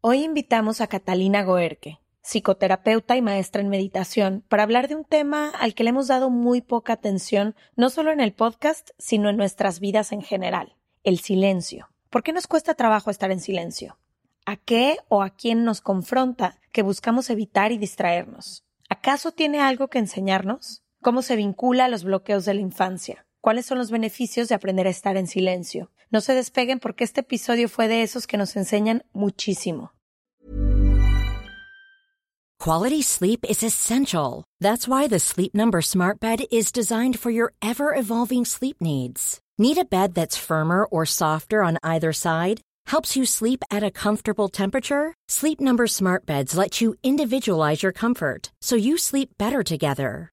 Hoy invitamos a Catalina Goerke, psicoterapeuta y maestra en meditación, para hablar de un tema al que le hemos dado muy poca atención, no solo en el podcast, sino en nuestras vidas en general, el silencio. ¿Por qué nos cuesta trabajo estar en silencio? ¿A qué o a quién nos confronta que buscamos evitar y distraernos? ¿Acaso tiene algo que enseñarnos? ¿Cómo se vincula a los bloqueos de la infancia? ¿Cuáles son los beneficios de aprender a estar en silencio? No se despeguen porque este episodio fue de esos que nos enseñan muchísimo. Quality sleep is essential. That's why the Sleep Number Smart Bed is designed for your ever evolving sleep needs. Need a bed that's firmer or softer on either side? Helps you sleep at a comfortable temperature? Sleep Number Smart Beds let you individualize your comfort so you sleep better together.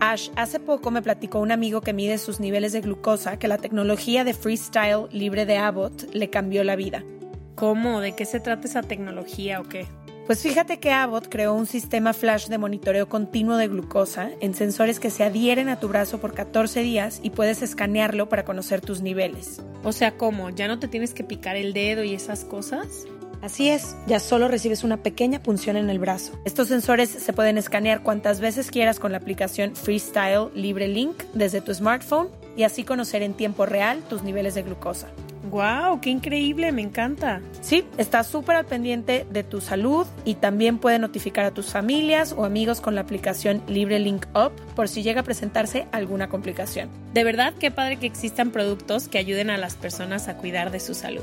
Ash, hace poco me platicó un amigo que mide sus niveles de glucosa que la tecnología de freestyle libre de Abbott le cambió la vida. ¿Cómo? ¿De qué se trata esa tecnología o qué? Pues fíjate que Abbott creó un sistema flash de monitoreo continuo de glucosa en sensores que se adhieren a tu brazo por 14 días y puedes escanearlo para conocer tus niveles. O sea, ¿cómo? ¿Ya no te tienes que picar el dedo y esas cosas? Así es, ya solo recibes una pequeña punción en el brazo. Estos sensores se pueden escanear cuantas veces quieras con la aplicación Freestyle Libre Link desde tu smartphone y así conocer en tiempo real tus niveles de glucosa. ¡Wow! ¡Qué increíble! Me encanta. Sí, está súper al pendiente de tu salud y también puede notificar a tus familias o amigos con la aplicación Libre Link Up por si llega a presentarse alguna complicación. De verdad, qué padre que existan productos que ayuden a las personas a cuidar de su salud.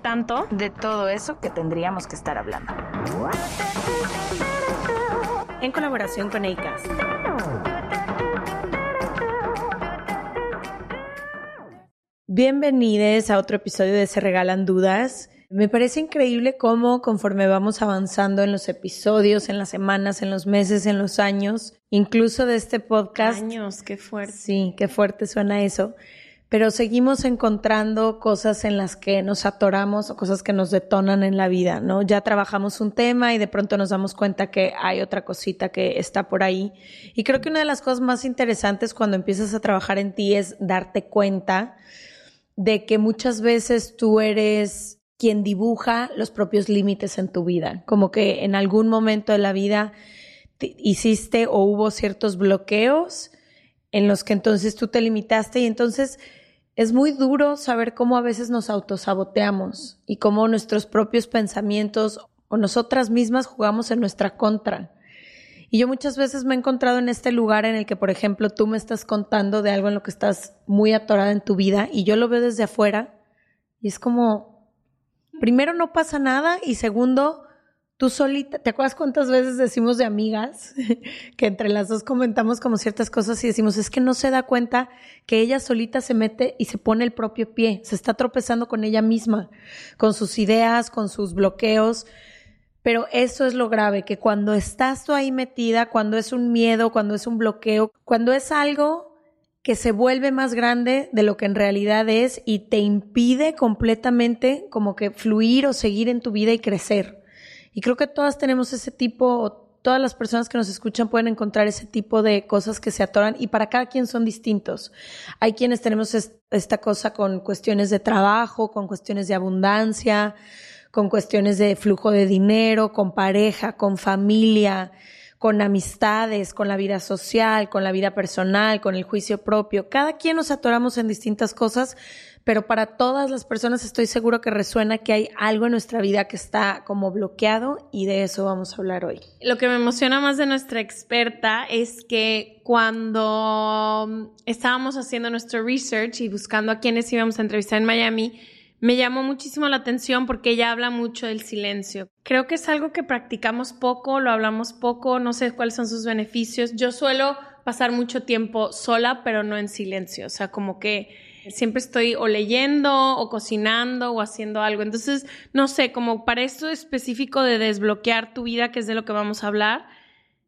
tanto. de todo eso que tendríamos que estar hablando. En colaboración con ACAST. Bienvenidos a otro episodio de Se Regalan Dudas. Me parece increíble cómo conforme vamos avanzando en los episodios, en las semanas, en los meses, en los años, incluso de este podcast. Años, qué fuerte. Sí, qué fuerte suena eso. Pero seguimos encontrando cosas en las que nos atoramos o cosas que nos detonan en la vida, ¿no? Ya trabajamos un tema y de pronto nos damos cuenta que hay otra cosita que está por ahí. Y creo que una de las cosas más interesantes cuando empiezas a trabajar en ti es darte cuenta de que muchas veces tú eres quien dibuja los propios límites en tu vida. Como que en algún momento de la vida te- hiciste o hubo ciertos bloqueos en los que entonces tú te limitaste y entonces es muy duro saber cómo a veces nos autosaboteamos y cómo nuestros propios pensamientos o nosotras mismas jugamos en nuestra contra. Y yo muchas veces me he encontrado en este lugar en el que, por ejemplo, tú me estás contando de algo en lo que estás muy atorada en tu vida y yo lo veo desde afuera y es como, primero no pasa nada y segundo, tú solita, ¿te acuerdas cuántas veces decimos de amigas que entre las dos comentamos como ciertas cosas y decimos, es que no se da cuenta que ella solita se mete y se pone el propio pie, se está tropezando con ella misma, con sus ideas, con sus bloqueos. Pero eso es lo grave, que cuando estás tú ahí metida, cuando es un miedo, cuando es un bloqueo, cuando es algo que se vuelve más grande de lo que en realidad es y te impide completamente como que fluir o seguir en tu vida y crecer. Y creo que todas tenemos ese tipo, todas las personas que nos escuchan pueden encontrar ese tipo de cosas que se atoran y para cada quien son distintos. Hay quienes tenemos es- esta cosa con cuestiones de trabajo, con cuestiones de abundancia, con cuestiones de flujo de dinero, con pareja, con familia, con amistades, con la vida social, con la vida personal, con el juicio propio. Cada quien nos atoramos en distintas cosas, pero para todas las personas estoy seguro que resuena que hay algo en nuestra vida que está como bloqueado y de eso vamos a hablar hoy. Lo que me emociona más de nuestra experta es que cuando estábamos haciendo nuestro research y buscando a quienes íbamos a entrevistar en Miami, me llamó muchísimo la atención porque ella habla mucho del silencio. Creo que es algo que practicamos poco, lo hablamos poco, no sé cuáles son sus beneficios. Yo suelo pasar mucho tiempo sola, pero no en silencio, o sea, como que siempre estoy o leyendo o cocinando o haciendo algo. Entonces, no sé, como para esto específico de desbloquear tu vida, que es de lo que vamos a hablar,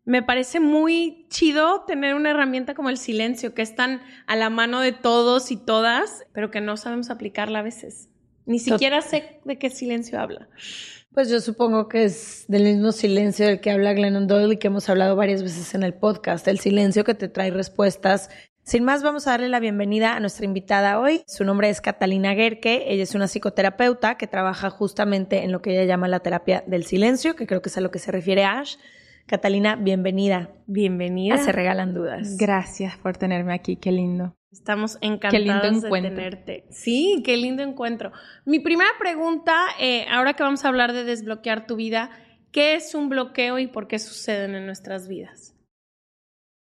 me parece muy chido tener una herramienta como el silencio, que es tan a la mano de todos y todas, pero que no sabemos aplicarla a veces. Ni siquiera sé de qué silencio habla. Pues yo supongo que es del mismo silencio del que habla Glennon Doyle y que hemos hablado varias veces en el podcast, el silencio que te trae respuestas. Sin más, vamos a darle la bienvenida a nuestra invitada hoy. Su nombre es Catalina Gerke. Ella es una psicoterapeuta que trabaja justamente en lo que ella llama la terapia del silencio, que creo que es a lo que se refiere Ash. Catalina, bienvenida. Bienvenida. Se regalan dudas. Gracias por tenerme aquí, qué lindo. Estamos encantados de tenerte. Sí, qué lindo encuentro. Mi primera pregunta, eh, ahora que vamos a hablar de desbloquear tu vida, ¿qué es un bloqueo y por qué suceden en nuestras vidas?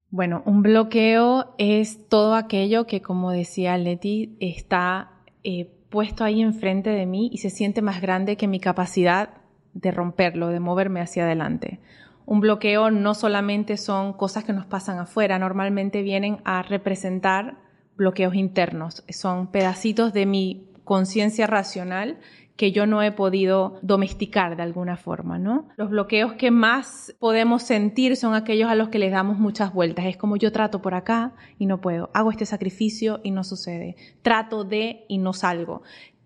Bueno, un bloqueo es todo aquello que, como decía Leti, está eh, puesto ahí enfrente de mí y se siente más grande que mi capacidad de romperlo, de moverme hacia adelante. Un bloqueo no solamente son cosas que nos pasan afuera, normalmente vienen a representar bloqueos internos, son pedacitos de mi conciencia racional que yo no he podido domesticar de alguna forma, ¿no? Los bloqueos que más podemos sentir son aquellos a los que les damos muchas vueltas. Es como yo trato por acá y no puedo. Hago este sacrificio y no sucede. Trato de y no salgo.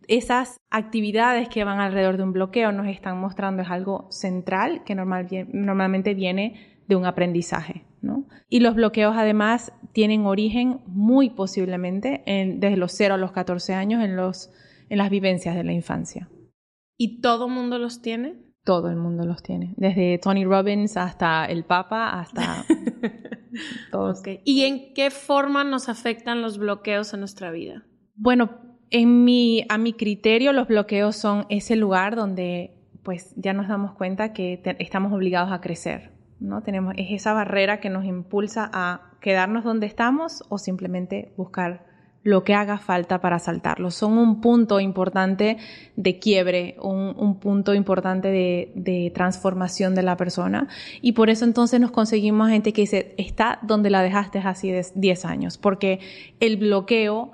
Esas actividades que van alrededor de un bloqueo nos están mostrando es algo central que normalmente viene de un aprendizaje. Y los bloqueos además tienen origen muy posiblemente desde los 0 a los 14 años en, los, en las vivencias de la infancia. ¿Y todo el mundo los tiene? Todo el mundo los tiene, desde Tony Robbins hasta el Papa, hasta todos. ¿Y en qué forma nos afectan los bloqueos en nuestra vida? Bueno, en mi, a mi criterio, los bloqueos son ese lugar donde pues ya nos damos cuenta que estamos obligados a crecer, ¿no? Tenemos, es esa barrera que nos impulsa a quedarnos donde estamos o simplemente buscar lo que haga falta para saltarlo. Son un punto importante de quiebre, un, punto importante de, de, transformación de la persona. Y por eso entonces nos conseguimos gente que dice, está donde la dejaste hace 10 años, porque el bloqueo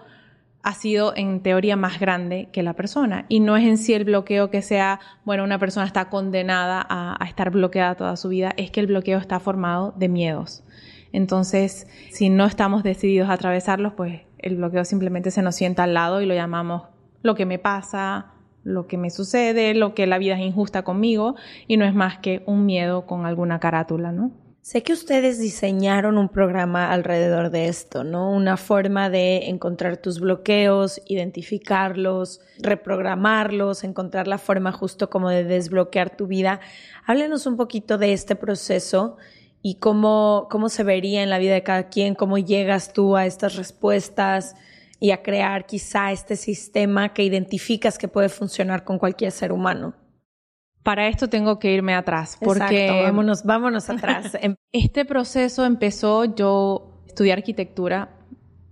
ha sido en teoría más grande que la persona. Y no es en sí el bloqueo que sea, bueno, una persona está condenada a, estar bloqueada toda su vida, es que el bloqueo está formado de miedos. Entonces, si no estamos decididos a atravesarlos, pues el bloqueo simplemente se nos sienta al lado y lo llamamos lo que me pasa, lo que me sucede, lo que la vida es injusta conmigo, y no es más que un miedo con alguna carátula, ¿no? Sé que ustedes diseñaron un programa alrededor de esto, ¿no? Una forma de encontrar tus bloqueos, identificarlos, reprogramarlos, encontrar la forma justo como de desbloquear tu vida. Háblenos un poquito de este proceso y cómo, cómo se vería en la vida de cada quien, cómo llegas tú a estas respuestas y a crear quizá este sistema que identificas que puede funcionar con cualquier ser humano para esto tengo que irme atrás, porque vámonos, vámonos atrás. Em, este proceso empezó yo estudié arquitectura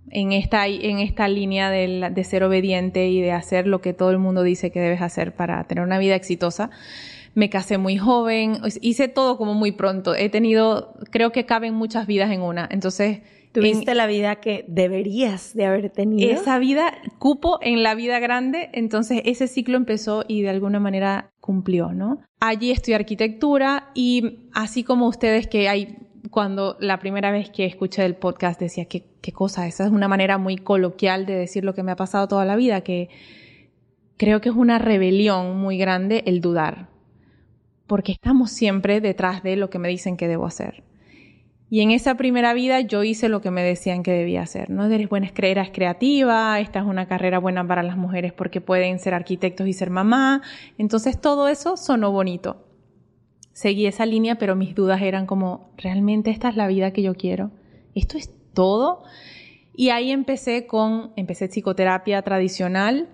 en esta, en esta línea de, de, ser obediente y de hacer lo que todo el mundo dice que debes hacer para tener una vida exitosa. Me casé muy joven, hice todo como muy pronto. He tenido, creo que caben muchas vidas en una. Entonces, Tuviste la vida que deberías de haber tenido. Esa vida, cupo en la vida grande, entonces ese ciclo empezó y de alguna manera cumplió, ¿no? Allí estudié arquitectura y así como ustedes que hay, cuando la primera vez que escuché el podcast decía, ¿qué, qué cosa? Esa es una manera muy coloquial de decir lo que me ha pasado toda la vida, que creo que es una rebelión muy grande el dudar, porque estamos siempre detrás de lo que me dicen que debo hacer. Y en esa primera vida yo hice lo que me decían que debía hacer, ¿no? Eres buena, eres creativa, esta es una carrera buena para las mujeres porque pueden ser arquitectos y ser mamá. Entonces todo eso sonó bonito. Seguí esa línea, pero mis dudas eran como, ¿realmente esta es la vida que yo quiero? ¿Esto es todo? Y ahí empecé con, empecé psicoterapia tradicional.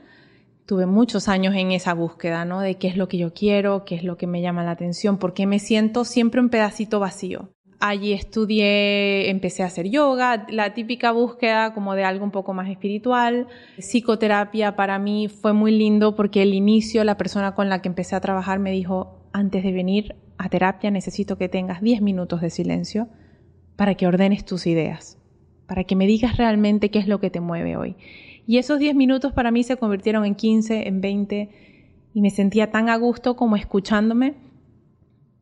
Tuve muchos años en esa búsqueda, ¿no? De qué es lo que yo quiero, qué es lo que me llama la atención, porque me siento siempre un pedacito vacío. Allí estudié, empecé a hacer yoga, la típica búsqueda como de algo un poco más espiritual. Psicoterapia para mí fue muy lindo porque el inicio, la persona con la que empecé a trabajar me dijo, antes de venir a terapia necesito que tengas 10 minutos de silencio para que ordenes tus ideas, para que me digas realmente qué es lo que te mueve hoy. Y esos 10 minutos para mí se convirtieron en 15, en 20, y me sentía tan a gusto como escuchándome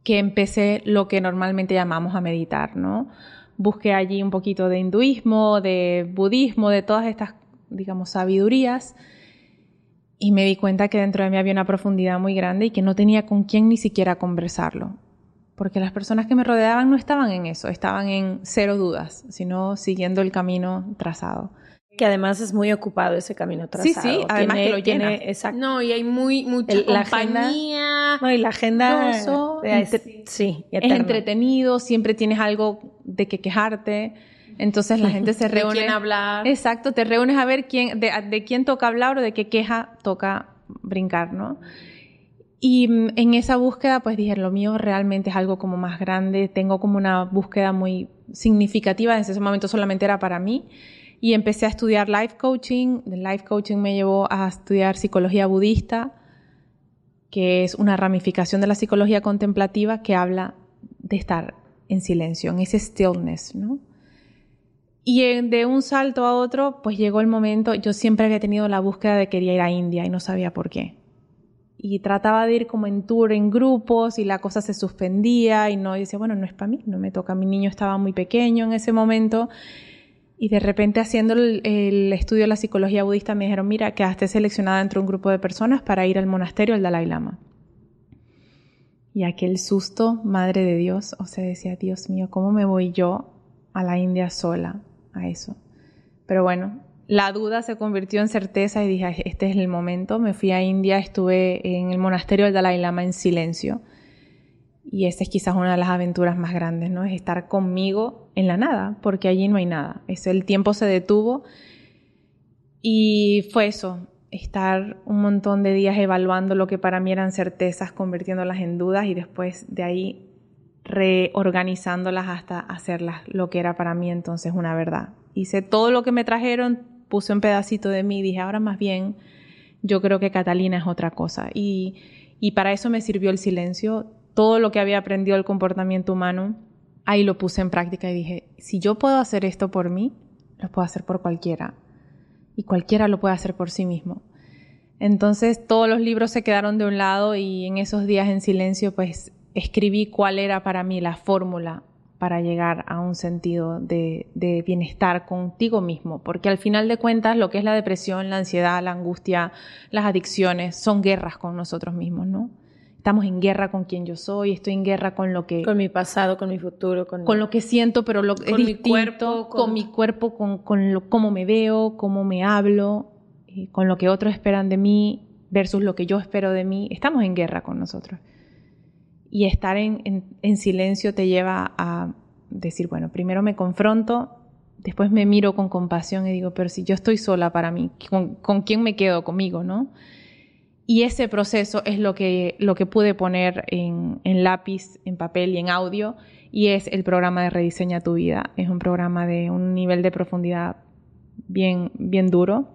que empecé lo que normalmente llamamos a meditar, ¿no? Busqué allí un poquito de hinduismo, de budismo, de todas estas, digamos, sabidurías y me di cuenta que dentro de mí había una profundidad muy grande y que no tenía con quién ni siquiera conversarlo. Porque las personas que me rodeaban no estaban en eso, estaban en cero dudas, sino siguiendo el camino trazado. Que además es muy ocupado ese camino trazado. Sí, sí, además que lo llena. exacto. No, y hay muy mucha la compañía. no, y la agenda es, sí, es entretenido, siempre tienes algo de que quejarte. Entonces la gente se reúne. ¿De quién hablar? Exacto, te reúnes a ver quién, de, de quién toca hablar o de qué queja toca brincar, ¿no? Y mm, en esa búsqueda, pues dije, lo mío realmente es algo como más grande, tengo como una búsqueda muy significativa, en ese momento solamente era para mí y empecé a estudiar life coaching. El life coaching me llevó a estudiar psicología budista, que es una ramificación de la psicología contemplativa que habla de estar en silencio, en ese stillness, ¿no? Y de un salto a otro, pues llegó el momento, yo siempre había tenido la búsqueda de quería ir a India y no sabía por qué. Y trataba de ir como en tour, en grupos, y la cosa se suspendía y no, y decía, bueno, no es para mí, no me toca, mi niño estaba muy pequeño en ese momento y de repente haciendo el, estudio de la psicología budista me dijeron, mira, quedaste seleccionada entre un grupo de personas para ir al monasterio del Dalai Lama. Y aquel susto, madre de Dios, o sea, decía, Dios mío, ¿cómo me voy yo a la India sola a eso? Pero bueno, la duda se convirtió en certeza y dije, este es el momento. Me fui a India, estuve en el monasterio del Dalai Lama en silencio y esa es quizás una de las aventuras más grandes, ¿no? Es estar conmigo en la nada, porque allí no hay nada. Es, el tiempo se detuvo y fue eso, estar un montón de días evaluando lo que para mí eran certezas, convirtiéndolas en dudas y después de ahí reorganizándolas hasta hacerlas lo que era para mí entonces una verdad. Hice todo lo que me trajeron, puse un pedacito de mí y dije, ahora más bien, yo creo que Catalina es otra cosa. Y, y para eso me sirvió el silencio todo lo que había aprendido del comportamiento humano, ahí lo puse en práctica y dije, si yo puedo hacer esto por mí, lo puedo hacer por cualquiera. Y cualquiera lo puede hacer por sí mismo. Entonces todos los libros se quedaron de un lado y en esos días en silencio pues escribí cuál era para mí la fórmula para llegar a un sentido de, de, bienestar contigo mismo, porque al final de cuentas lo que es la depresión, la ansiedad, la angustia, las adicciones son guerras con nosotros mismos, ¿no? Estamos en guerra con quien yo soy, estoy en guerra con lo que... Con mi pasado, con mi futuro, con... Con lo que siento, pero lo con mi cuerpo, con... mi cuerpo, con, con lo, cómo me veo, cómo me hablo, con lo que otros esperan de mí versus lo que yo espero de mí. Estamos en guerra con nosotros. Y estar en, en, silencio te lleva a decir, bueno, primero me confronto, después me miro con compasión y digo, pero si yo estoy sola para mí, ¿con, con quién me quedo conmigo, no? Y ese proceso es lo que, lo que pude poner en, lápiz, en papel y en audio, y es el programa de Rediseña tu vida. Es un programa de un nivel de profundidad bien, bien duro.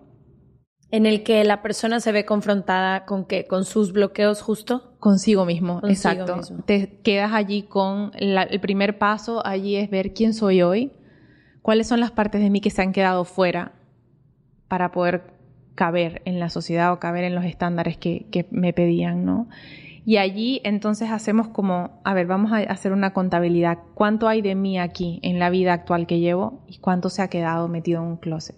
En el que la persona se ve confrontada con qué, con sus bloqueos justo. Consigo mismo, exacto. Te quedas allí con el primer paso, allí es ver quién soy hoy, cuáles son las partes de mí que se han quedado fuera para poder caber en la sociedad o caber en los estándares que, me pedían, ¿no? Y allí entonces hacemos como, a ver, vamos a hacer una contabilidad. ¿Cuánto hay de mí aquí en la vida actual que llevo y cuánto se ha quedado metido en un closet?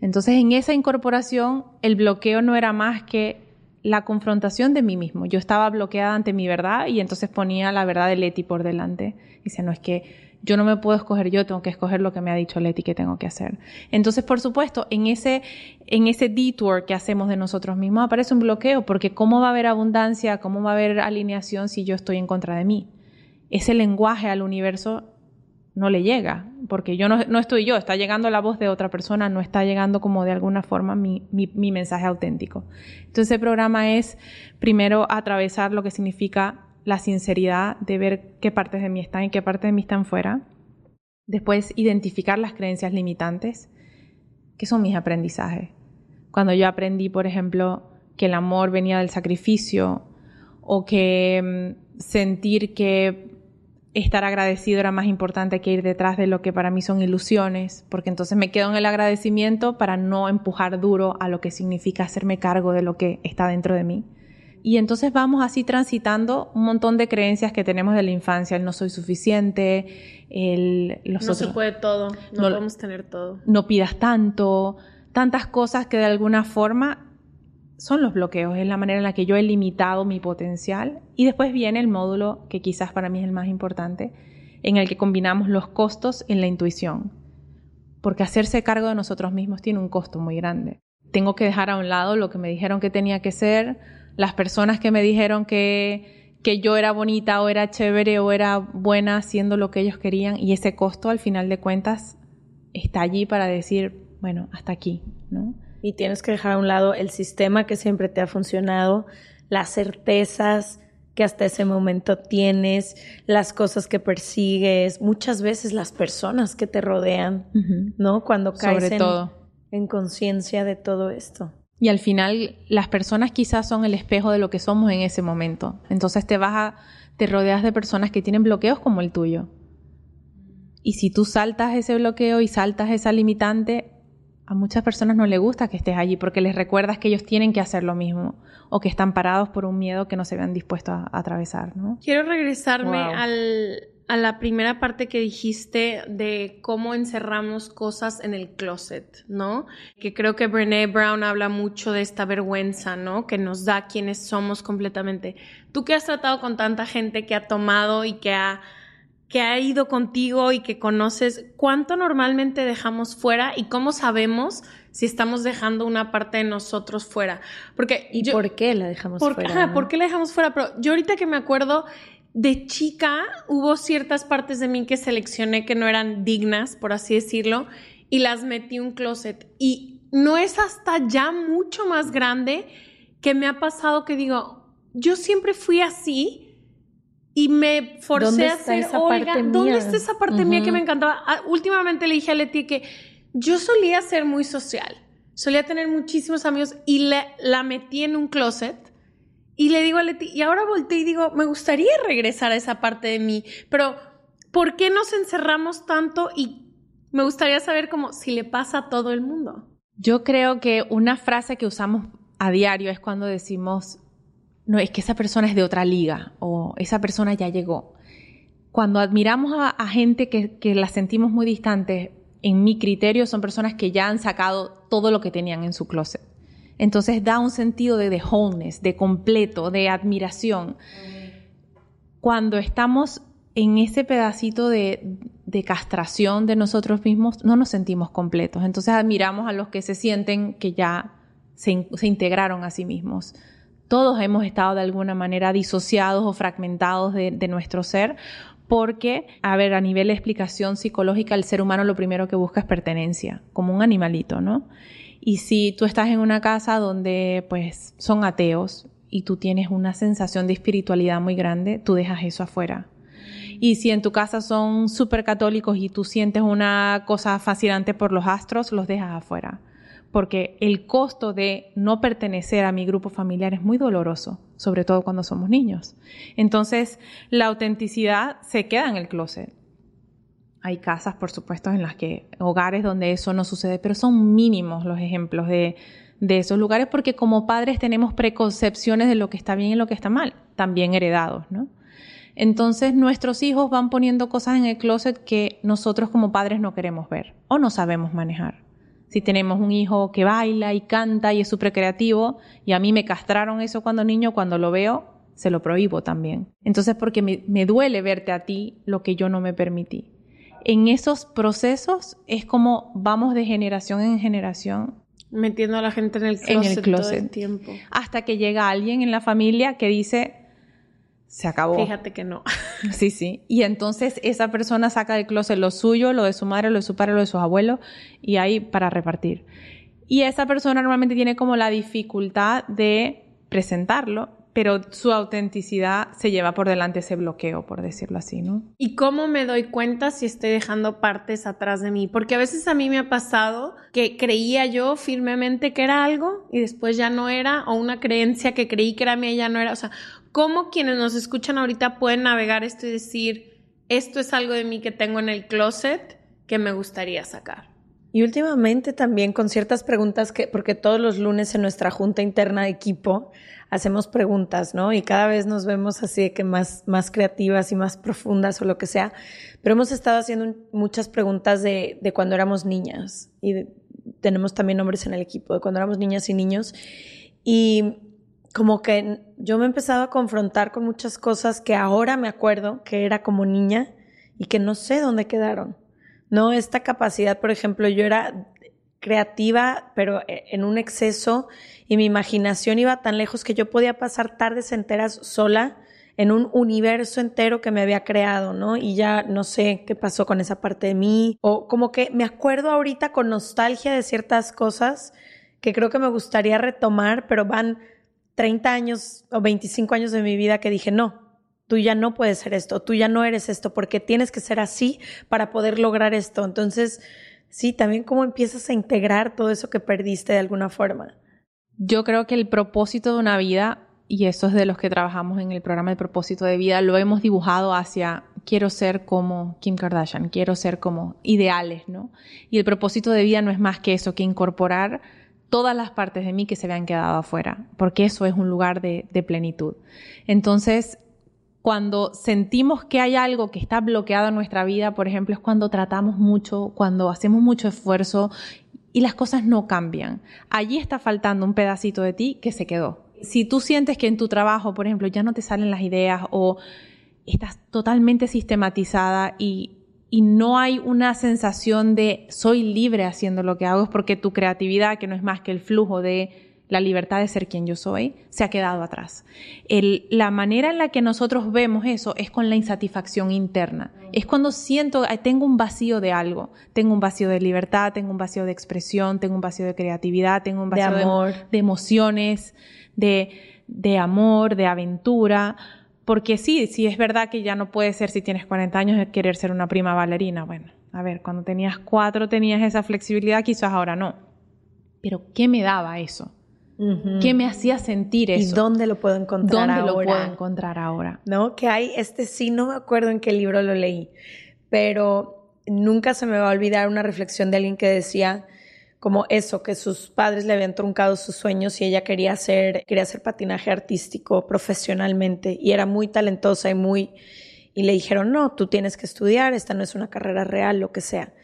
Entonces en esa incorporación el bloqueo no era más que la confrontación de mí mismo. Yo estaba bloqueada ante mi verdad y entonces ponía la verdad de Leti por delante. Dice, no es que yo no me puedo escoger yo, tengo que escoger lo que me ha dicho Leti que tengo que hacer. Entonces, por supuesto, en ese, en ese detour que hacemos de nosotros mismos aparece un bloqueo, porque ¿cómo va a haber abundancia, cómo va a haber alineación si yo estoy en contra de mí? Ese lenguaje al universo no le llega, porque yo no, no estoy yo, está llegando la voz de otra persona, no está llegando como de alguna forma mi, mi, mi mensaje auténtico. Entonces, el programa es primero atravesar lo que significa la sinceridad de ver qué partes de mí están y qué partes de mí están fuera. Después, identificar las creencias limitantes, que son mis aprendizajes. Cuando yo aprendí, por ejemplo, que el amor venía del sacrificio o que mm, sentir que estar agradecido era más importante que ir detrás de lo que para mí son ilusiones, porque entonces me quedo en el agradecimiento para no empujar duro a lo que significa hacerme cargo de lo que está dentro de mí. Y entonces vamos así transitando un montón de creencias que tenemos de la infancia, el no soy suficiente, el los no se puede todo, no, podemos tener todo. No pidas tanto, tantas cosas que de alguna forma son los bloqueos, es la manera en la que yo he limitado mi potencial. Y después viene el módulo que quizás para mí es el más importante, en el que combinamos los costos en la intuición. Porque hacerse cargo de nosotros mismos tiene un costo muy grande. Tengo que dejar a un lado lo que me dijeron que tenía que ser, las personas que me dijeron que, que yo era bonita o era chévere o era buena haciendo lo que ellos querían y ese costo al final de cuentas está allí para decir, bueno, hasta aquí, ¿no? Y tienes que dejar a un lado el sistema que siempre te ha funcionado, las certezas que hasta ese momento tienes, las cosas que persigues, muchas veces las personas que te rodean, ¿no? Cuando caes en, en conciencia de todo esto. Y al final las personas quizás son el espejo de lo que somos en ese momento. Entonces te vas a, te rodeas de personas que tienen bloqueos como el tuyo. Y si tú saltas ese bloqueo y saltas esa limitante, a muchas personas no les gusta que estés allí porque les recuerdas que ellos tienen que hacer lo mismo o que están parados por un miedo que no se vean dispuestos a, atravesar, ¿no? Quiero regresarme al, a la primera parte que dijiste de cómo encerramos cosas en el closet, ¿no? Que creo que Brené Brown habla mucho de esta vergüenza, ¿no? Que nos da quienes somos completamente. Tú que has tratado con tanta gente que ha tomado y que ha que ha ido contigo y que conoces, ¿cuánto normalmente dejamos fuera y cómo sabemos si estamos dejando una parte de nosotros fuera? Porque ¿Y por qué la dejamos fuera? Ajá, ¿por qué la dejamos fuera? Pero yo ahorita que me acuerdo, de chica hubo ciertas partes de mí que seleccioné que no eran dignas, por así decirlo, y las metí en un closet. Y no es hasta ya mucho más grande que me ha pasado que digo, yo siempre fui así y me forcé a ser, oiga, ¿dónde está esa parte mía que me encantaba? Ah, últimamente le dije a Leti que yo solía ser muy social, solía tener muchísimos amigos y la metí en un closet y le digo a Leti, y ahora volteé y digo, me gustaría regresar a esa parte de mí, pero ¿por qué nos encerramos tanto? Y me gustaría saber cómo si le pasa a todo el mundo. Yo creo que una frase que usamos a diario es cuando decimos, no, es que esa persona es de otra liga o esa persona ya llegó. Cuando admiramos a, gente que, que la sentimos muy distante, en mi criterio son personas que ya han sacado todo lo que tenían en su closet entonces da un sentido de, de wholeness, de completo, de admiración. Cuando estamos en ese pedacito de, castración de nosotros mismos, no nos sentimos completos. Entonces admiramos a los que se sienten que ya se, integraron a sí mismos. Todos hemos estado de alguna manera disociados o fragmentados de, de nuestro ser porque, a ver, a nivel de explicación psicológica, el ser humano lo primero que busca es pertenencia, como un animalito, ¿no? Y si tú estás en una casa donde pues son ateos y tú tienes una sensación de espiritualidad muy grande, tú dejas eso afuera. Y si en tu casa son súper católicos y tú sientes una cosa fascinante por los astros, los dejas afuera. Porque el costo de no pertenecer a mi grupo familiar es muy doloroso, sobre todo cuando somos niños. Entonces, la autenticidad se queda en el closet. Hay casas, por supuesto, en las que, hogares donde eso no sucede, pero son mínimos los ejemplos de, de esos lugares porque como padres tenemos preconcepciones de lo que está bien y lo que está mal, también heredados, ¿no? Entonces nuestros hijos van poniendo cosas en el closet que nosotros como padres no queremos ver o no sabemos manejar. Si tenemos un hijo que baila y canta y es súper creativo y a mí me castraron eso cuando niño, cuando lo veo, se lo prohíbo también. Entonces porque me, me duele verte a ti lo que yo no me permití. En esos procesos es como vamos de generación en generación. Metiendo a la gente en el closet, todo el tiempo. Hasta que llega alguien en la familia que dice, se acabó. Fíjate que no. Sí, sí. Y entonces esa persona saca del closet lo suyo, lo de su madre, lo de su padre, lo de sus abuelos, y ahí para repartir. Y esa persona normalmente tiene como la dificultad de presentarlo, pero su autenticidad se lleva por delante ese bloqueo, por decirlo así, ¿no? ¿Y cómo me doy cuenta si estoy dejando partes atrás de mí? Porque a veces a mí me ha pasado que creía yo firmemente que era algo y después ya no era, o una creencia que creí que era mía ya no era. O sea, ¿cómo quienes nos escuchan ahorita pueden navegar esto y decir, esto es algo de mí que tengo en el closet que me gustaría sacar? Y últimamente también con ciertas preguntas que, porque todos los lunes en nuestra junta interna de equipo hacemos preguntas, ¿no? Y cada vez nos vemos así de que más, más creativas y más profundas o lo que sea. Pero hemos estado haciendo muchas preguntas de, de cuando éramos niñas y tenemos también nombres en el equipo, de cuando éramos niñas y niños. Y como que yo me he empezado a confrontar con muchas cosas que ahora me acuerdo que era como niña y que no sé dónde quedaron. ¿No? Esta capacidad, por ejemplo, yo era creativa, pero e, en un exceso y mi imaginación iba tan lejos que yo podía pasar tardes enteras sola en un universo entero que me había creado, ¿no? Y ya no sé qué pasó con esa parte de mí, o como que me acuerdo ahorita con nostalgia de ciertas cosas que creo que me gustaría retomar, pero van 30 años o 25 años de mi vida que dije, no, tú ya no puedes ser esto, tú ya no eres esto, porque tienes que ser así para poder lograr esto. Entonces, sí, también cómo empiezas a integrar todo eso que perdiste de alguna forma. Yo creo que el propósito de una vida, y eso es de los que trabajamos en el programa de propósito de vida, lo hemos dibujado hacia quiero ser como Kim Kardashian, quiero ser como ideales, ¿no? Y el propósito de vida no es más que eso, que incorporar todas las partes de mí que se habían quedado afuera, porque eso es un lugar de, de plenitud. Entonces, cuando sentimos que hay algo que está bloqueado en nuestra vida, por ejemplo, es cuando tratamos mucho, cuando hacemos mucho esfuerzo y las cosas no cambian. Allí está faltando un pedacito de ti que se quedó. Si tú sientes que en tu trabajo, por ejemplo, ya no te salen las ideas o estás totalmente sistematizada y, no hay una sensación de soy libre haciendo lo que hago, es porque tu creatividad, que no es más que el flujo de la libertad de ser quien yo soy, se ha quedado atrás. la manera en la que nosotros vemos eso es con la insatisfacción interna. Es cuando siento, tengo un vacío de algo. Tengo un vacío de libertad, tengo un vacío de expresión, tengo un vacío de creatividad, tengo un vacío de, amor. de, emociones, de, de amor, de aventura. Porque sí, sí es verdad que ya no puede ser si tienes 40 años querer ser una prima bailarina. Bueno, a ver, cuando tenías cuatro tenías esa flexibilidad, quizás ahora no. Pero ¿qué me daba eso? ¿Qué me hacía sentir eso? ¿Y dónde lo puedo encontrar ahora? ¿Dónde lo puedo encontrar ahora? ¿No? Que hay, este sí, no me acuerdo en qué libro lo leí, pero nunca se me va a olvidar una reflexión de alguien que decía como eso, que sus padres le habían truncado sus sueños y ella quería hacer, quería hacer patinaje artístico profesionalmente y era muy talentosa y muy y le dijeron, no, tú tienes que estudiar, esta no es una carrera real, lo que sea.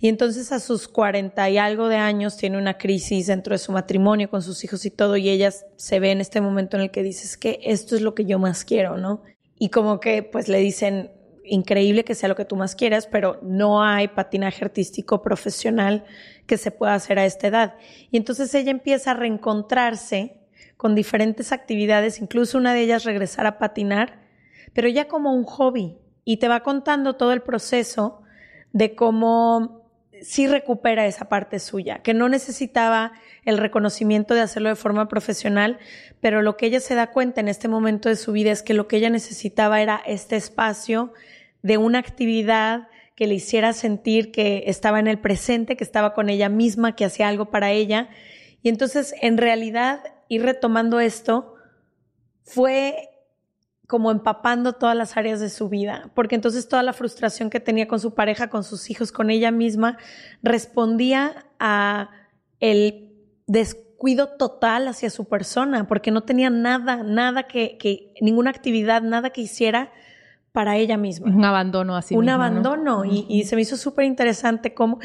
Y entonces a sus cuarenta y algo de años tiene una crisis dentro de su matrimonio con sus hijos y todo, y ella se ve en este momento en el que dices que esto es lo que yo más quiero, ¿no? Y como que pues le dicen, increíble que sea lo que tú más quieras, pero no hay patinaje artístico profesional que se pueda hacer a esta edad. Y entonces ella empieza a reencontrarse con diferentes actividades, incluso una de ellas regresar a patinar, pero ya como un hobby y te va contando todo el proceso de cómo sí recupera esa parte suya, que no necesitaba el reconocimiento de hacerlo de forma profesional, pero lo que ella se da cuenta en este momento de su vida es que lo que ella necesitaba era este espacio de una actividad que le hiciera sentir que estaba en el presente, que estaba con ella misma, que hacía algo para ella. Y entonces, en realidad, ir retomando esto fue como empapando todas las áreas de su vida, porque entonces toda la frustración que tenía con su pareja, con sus hijos, con ella misma, respondía a el descuido total hacia su persona, porque no tenía nada, nada que, ninguna actividad, nada que hiciera para ella misma. Un abandono así. Un abandono. Y, y, se me hizo súper interesante cómo,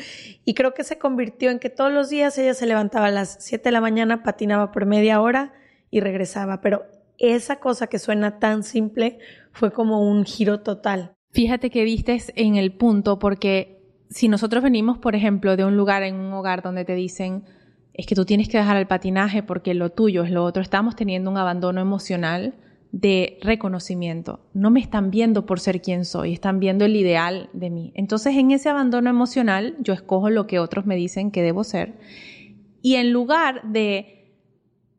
y creo que se convirtió en que todos los días ella se levantaba a las 7 de la mañana, patinaba por media hora y regresaba, pero esa cosa que suena tan simple fue como un giro total. Fíjate que viste en el punto porque si nosotros venimos, por ejemplo, de un lugar en un hogar donde te dicen es que tú tienes que dejar el patinaje porque lo tuyo es lo otro, estamos teniendo un abandono emocional de reconocimiento. No me están viendo por ser quien soy, están viendo el ideal de mí. Entonces en ese abandono emocional yo escojo lo que otros me dicen que debo ser. Y en lugar de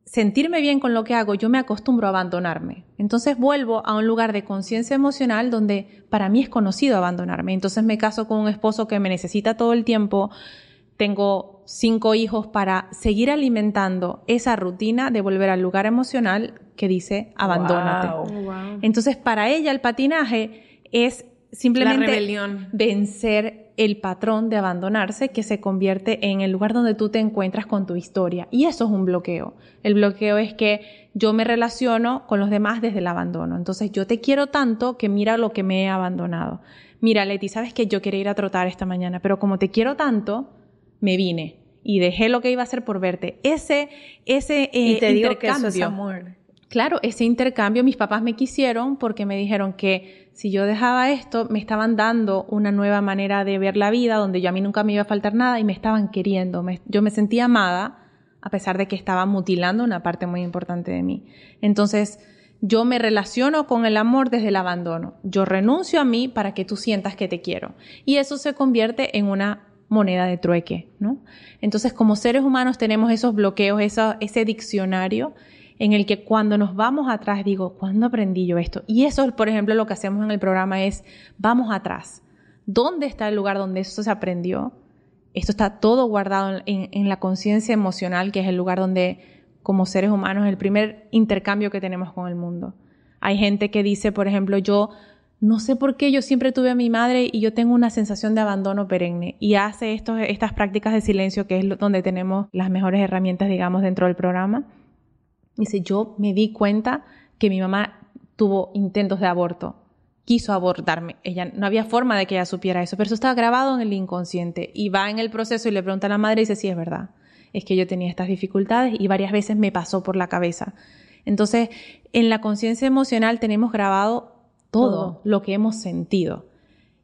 sentirme bien con lo que hago, yo me acostumbro a abandonarme. Entonces vuelvo a un lugar de conciencia emocional donde para mí es conocido abandonarme. Entonces me caso con un esposo que me necesita todo el tiempo, tengo cinco hijos para seguir alimentando esa rutina de volver al lugar emocional que dice abandónate. Entonces, para ella el patinaje es simplemente vencer el patrón de abandonarse que se convierte en el lugar donde tú te encuentras con tu historia. Y eso es un bloqueo. El bloqueo es que yo me relaciono con los demás desde el abandono. Entonces, yo te quiero tanto que mira lo que me he abandonado. Mira, Leti, sabes que yo quería ir a trotar esta mañana, pero como te quiero tanto, me vine y dejé lo que iba a hacer por verte. Ese, ese y te digo que eso es amor. Claro, ese intercambio mis papás me quisieron porque me dijeron que si yo dejaba esto, me estaban dando una nueva manera de ver la vida, donde yo a mí nunca me iba a faltar nada y me estaban queriendo. yo me sentía amada a pesar de que estaba mutilando una parte muy importante de mí. Entonces, yo me relaciono con el amor desde el abandono. Yo renuncio a mí para que tú sientas que te quiero. Y eso se convierte en una moneda de trueque, ¿no? Entonces, como seres humanos tenemos esos bloqueos, ese diccionario en el que cuando nos vamos atrás digo, ¿cuándo aprendí yo esto? Y eso, por ejemplo, lo que hacemos en el programa es, vamos atrás. ¿Dónde está el lugar donde eso se aprendió? Esto está todo guardado en, la conciencia emocional, que es el lugar donde, como seres humanos, el primer intercambio que tenemos con el mundo. Hay gente que dice, por ejemplo, yo no sé por qué yo siempre tuve a mi madre y yo tengo una sensación de abandono perenne y hace estos, estas prácticas de silencio que es donde tenemos las mejores herramientas, digamos, dentro del programa. Dice, yo me di cuenta que mi mamá tuvo intentos de aborto, quiso abortarme. Ella no había forma de que ella supiera eso, pero eso estaba grabado en el inconsciente y va en el proceso y le pregunta a la madre y dice, sí, es verdad. Es que yo tenía estas dificultades y varias veces me pasó por la cabeza. Entonces, en la conciencia emocional tenemos grabado todo, lo que hemos sentido.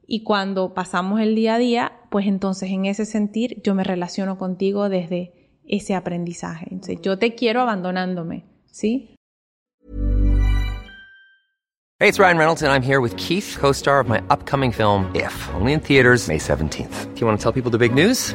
Y cuando pasamos el día a día, pues entonces en ese sentir yo me relaciono contigo desde ese aprendizaje. Entonces, yo te quiero abandonándome, ¿sí? Hey, it's Ryan Reynolds and I'm here with Keith, co-star of my upcoming film If, only in theaters May 17th. Do you want to tell people the big news?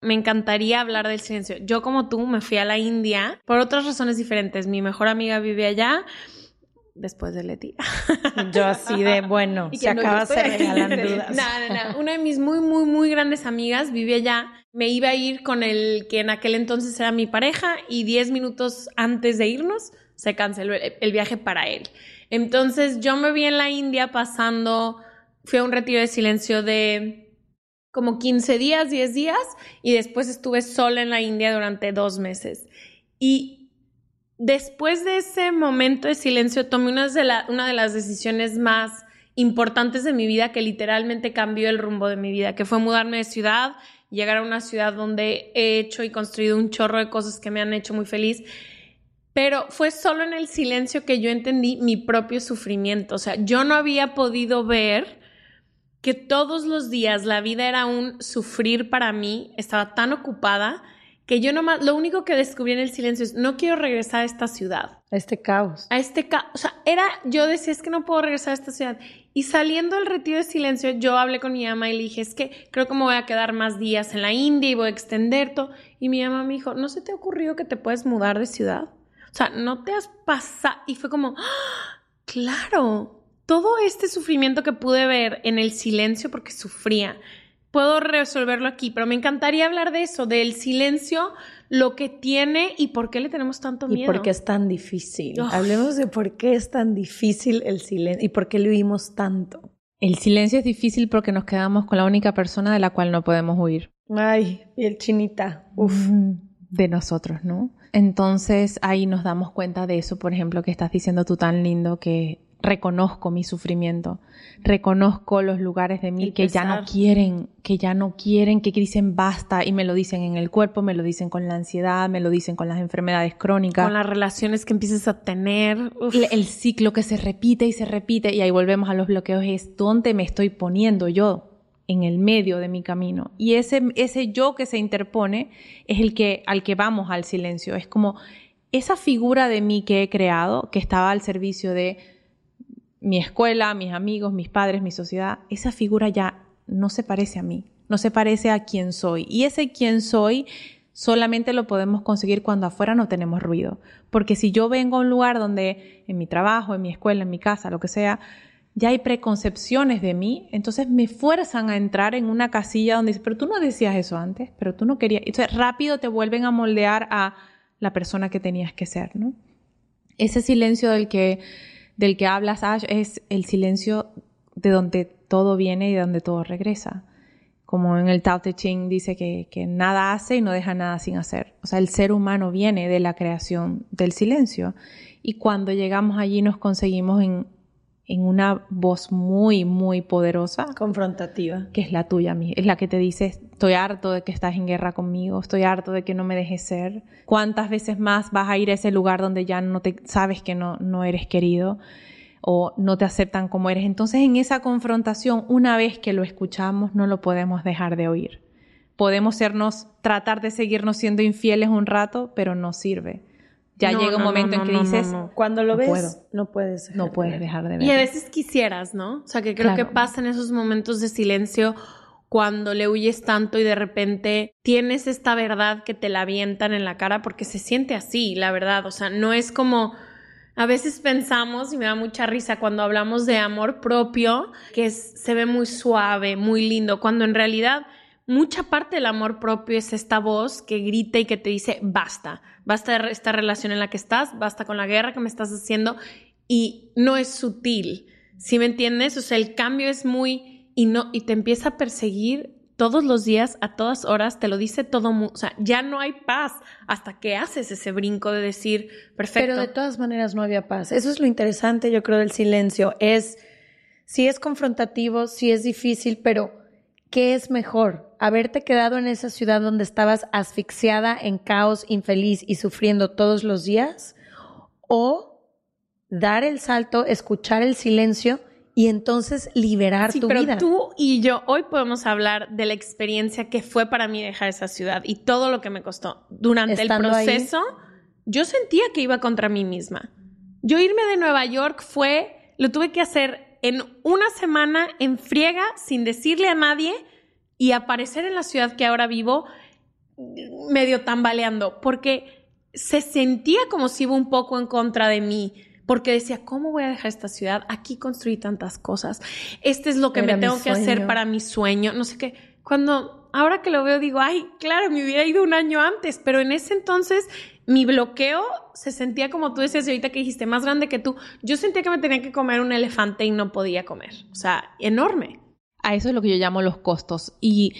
Me encantaría hablar del silencio. Yo como tú me fui a la India por otras razones diferentes. Mi mejor amiga vive allá después de Leti. Yo así de, bueno, se acaba de regalar dudas. No, no, no. Una de mis muy, muy, muy grandes amigas vive allá. Me iba a ir con el que en aquel entonces era mi pareja y 10 minutos antes de irnos se canceló el, el viaje para él. Entonces yo me vi en la India pasando, fui a un retiro de silencio de como 15 días, 10 días y después estuve sola en la India durante dos meses. Y después de ese momento de silencio tomé una de, las decisiones más importantes de mi vida que literalmente cambió el rumbo de mi vida, que fue mudarme de ciudad, llegar a una ciudad donde he hecho y construido un chorro de cosas que me han hecho muy feliz. Pero fue solo en el silencio que yo entendí mi propio sufrimiento. O sea, yo no había podido ver que todos los días la vida era un sufrir para mí. Estaba tan ocupada que yo nomás, lo único que descubrí en el silencio es, no quiero regresar a esta ciudad Este caos. a este ca- o sea, era, yo decía, es que no puedo regresar a esta ciudad. Y saliendo del retiro de silencio, yo hablé con mi mamá y le dije, es que creo que me voy a quedar más días en la India y voy a extender todo. Y mi mamá me dijo, ¿no se te ha ocurrido que te puedes mudar de ciudad? O sea, no te has pasado. Y fue como, ¡Ah! claro, todo este sufrimiento que pude ver en el silencio porque sufría, puedo resolverlo aquí, pero me encantaría hablar de eso, del silencio, lo que tiene y por qué le tenemos tanto ¿Y miedo. por qué es tan difícil? Hablemos de por qué es tan difícil el silencio y por qué lo huimos tanto. El silencio es difícil porque nos quedamos con la única persona de la cual no podemos huir. Ay, piel chinita. Uf. Ujú, de nosotros, ¿no? Entonces ahí nos damos cuenta de eso, por ejemplo, que estás diciendo tú tan lindo que reconozco mi sufrimiento, reconozco los lugares de mí que ya no quieren, que ya no quieren, que dicen basta y me lo dicen en el cuerpo, me lo dicen con la ansiedad, me lo dicen con las enfermedades crónicas. con las relaciones que empieces a tener. el, el ciclo que se repite y se repite y ahí volvemos a los bloqueos es dónde me estoy poniendo yo en el medio de mi camino y ese ese yo que se interpone es el que al que vamos al silencio es como esa figura de mí que he creado que estaba al servicio de mi escuela, mis amigos, mis padres, mi sociedad, esa figura ya no se parece a mí, no se parece a quien soy. Y ese quien soy solamente lo podemos conseguir cuando afuera no tenemos ruido. Porque si yo vengo a un lugar donde en mi trabajo, en mi escuela, en mi casa, lo que sea, ya hay preconcepciones de mí, entonces me fuerzan a entrar en una casilla donde dice, pero tú no decías eso antes, pero tú no querías. Entonces rápido te vuelven a moldear a la persona que tenías que ser, ¿no? Ese silencio del que, del que hablas, Ash, es el silencio de donde todo viene y de donde todo regresa. Como en el Tao Te Ching dice que, que nada hace y no deja nada sin hacer. O sea, el ser humano viene de la creación del silencio. Y cuando llegamos allí nos conseguimos en, en una voz muy, muy poderosa Confrontativa. que es la tuya, es la que te dice, estoy harto de que estás en guerra conmigo, estoy harto de que no me dejes ser. ¿Cuántas veces más vas a ir a ese lugar donde ya no te sabes que no, no eres querido o no te aceptan como eres? Entonces, en esa confrontación, una vez que lo escuchamos, no lo podemos dejar de oír. Podemos sernos, tratar de seguirnos siendo infieles un rato, pero no sirve. Ya No, llega un no, momento no, en que no, no, dices, no. Cuando lo No ves, puedo. no puedes. dejar no de puedes ver. dejar de ver. Y a veces quisieras, ¿no? O sea, que creo Claro. que pasa en esos momentos de silencio cuando le huyes tanto y de repente tienes esta verdad que te la avientan en la cara porque se siente así, la verdad. O sea, no es como... A veces pensamos, y me da mucha risa cuando hablamos de amor propio, que es- se ve muy suave, muy lindo, cuando en realidad mucha parte del amor propio es esta voz que grita y que te dice, basta, basta esta relación en la que estás, basta con la guerra que me estás haciendo, y no es sutil, ¿sí me entiendes? O sea, el cambio es muy, y, no, y te empieza a perseguir todos los días, a todas horas, te lo dice todo, o sea, ya no hay paz hasta que haces ese brinco de decir, perfecto. Pero de todas maneras no había paz. Eso es lo interesante, yo creo, del silencio. Es, sí es confrontativo, sí es difícil, pero ¿qué es mejor? ¿Haberte quedado en esa ciudad donde estabas asfixiada, en caos, infeliz y sufriendo todos los días? ¿O dar el salto, escuchar el silencio y entonces liberar Sí, tu pero vida? tú y yo hoy podemos hablar de la experiencia que fue para mí dejar esa ciudad y todo lo que me costó. Durante Estando el ahí. proceso, yo sentía que iba contra mí misma. Yo irme de Nueva York fue, lo tuve que hacer en una semana en friega, sin decirle a nadie, y aparecer en la ciudad que ahora vivo medio tambaleando, porque se sentía como si iba un poco en contra de mí, porque decía, ¿cómo voy a dejar esta ciudad? Aquí construí tantas cosas. Este es lo que me tengo que hacer para mi sueño, no sé qué. Cuando ahora que lo veo digo, ay, claro, me hubiera ido un año antes, pero en ese entonces mi bloqueo se sentía como tú decías ahorita que dijiste, más grande que tú. Yo sentía que me tenía que comer un elefante y no podía comer. O sea, enorme. A eso es lo que yo llamo los costos. Y